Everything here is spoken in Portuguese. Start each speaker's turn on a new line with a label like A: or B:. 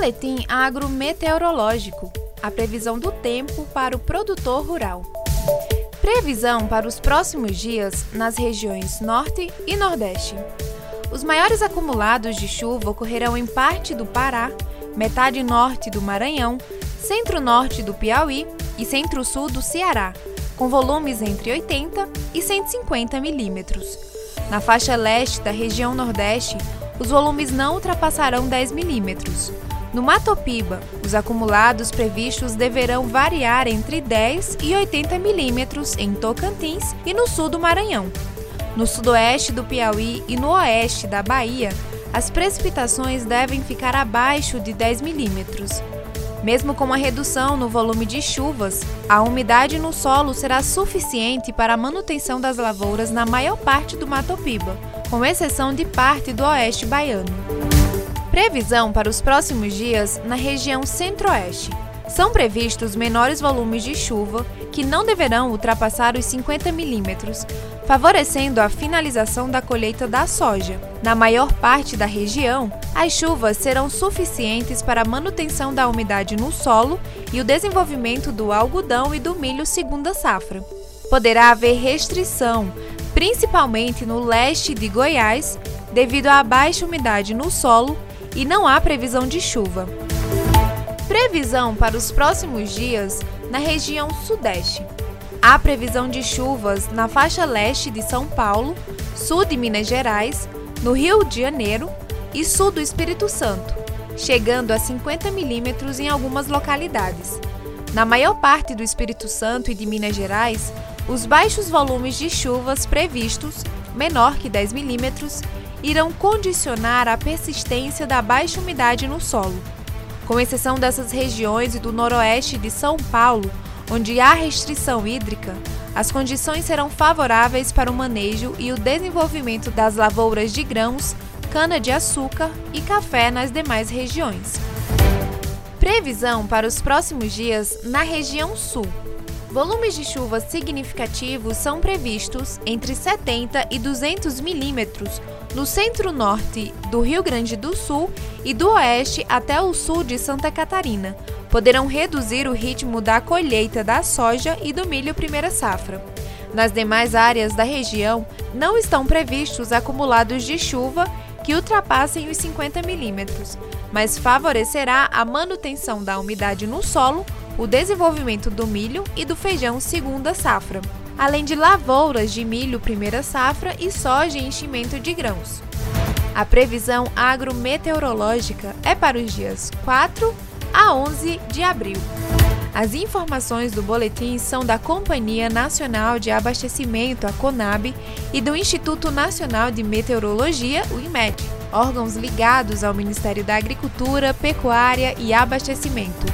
A: Boletim agrometeorológico. A previsão do tempo para o produtor rural. Previsão para os próximos dias nas regiões Norte e Nordeste. Os maiores acumulados de chuva ocorrerão em parte do Pará, metade norte do Maranhão, centro-norte do Piauí e centro-sul do Ceará, com volumes entre 80 e 150 milímetros. Na faixa leste da região Nordeste, os volumes não ultrapassarão 10 milímetros. No Matopiba, os acumulados previstos deverão variar entre 10 e 80 milímetros em Tocantins e no sul do Maranhão. No sudoeste do Piauí e no oeste da Bahia, as precipitações devem ficar abaixo de 10 milímetros. Mesmo com a redução no volume de chuvas, a umidade no solo será suficiente para a manutenção das lavouras na maior parte do Matopiba, com exceção de parte do oeste baiano. Previsão para os próximos dias na região centro-oeste. São previstos menores volumes de chuva, que não deverão ultrapassar os 50 milímetros, favorecendo a finalização da colheita da soja. Na maior parte da região, as chuvas serão suficientes para a manutenção da umidade no solo e o desenvolvimento do algodão e do milho segunda safra. Poderá haver restrição, principalmente no leste de Goiás, devido à baixa umidade no solo e não há previsão de chuva. Previsão para os próximos dias na região Sudeste. Há previsão de chuvas na faixa leste de São Paulo, sul de Minas Gerais, no Rio de Janeiro e sul do Espírito Santo, chegando a 50 milímetros em algumas localidades. Na maior parte do Espírito Santo e de Minas Gerais, os baixos volumes de chuvas previstos, menor que 10 milímetros, irão condicionar a persistência da baixa umidade no solo. Com exceção dessas regiões e do noroeste de São Paulo, onde há restrição hídrica, as condições serão favoráveis para o manejo e o desenvolvimento das lavouras de grãos, cana-de-açúcar e café nas demais regiões. Previsão para os próximos dias na região sul. Volumes de chuva significativos são previstos entre 70 e 200 milímetros no centro-norte do Rio Grande do Sul e do oeste até o sul de Santa Catarina. Poderão reduzir o ritmo da colheita da soja e do milho primeira safra. Nas demais áreas da região, não estão previstos acumulados de chuva que ultrapassem os 50 milímetros, mas favorecerá a manutenção da umidade no solo o desenvolvimento do milho e do feijão segunda safra, além de lavouras de milho primeira safra e soja e enchimento de grãos. A previsão agrometeorológica é para os dias 4 a 11 de abril. As informações do boletim são da Companhia Nacional de Abastecimento, a CONAB, e do Instituto Nacional de Meteorologia, o IMET, órgãos ligados ao Ministério da Agricultura, Pecuária e Abastecimento.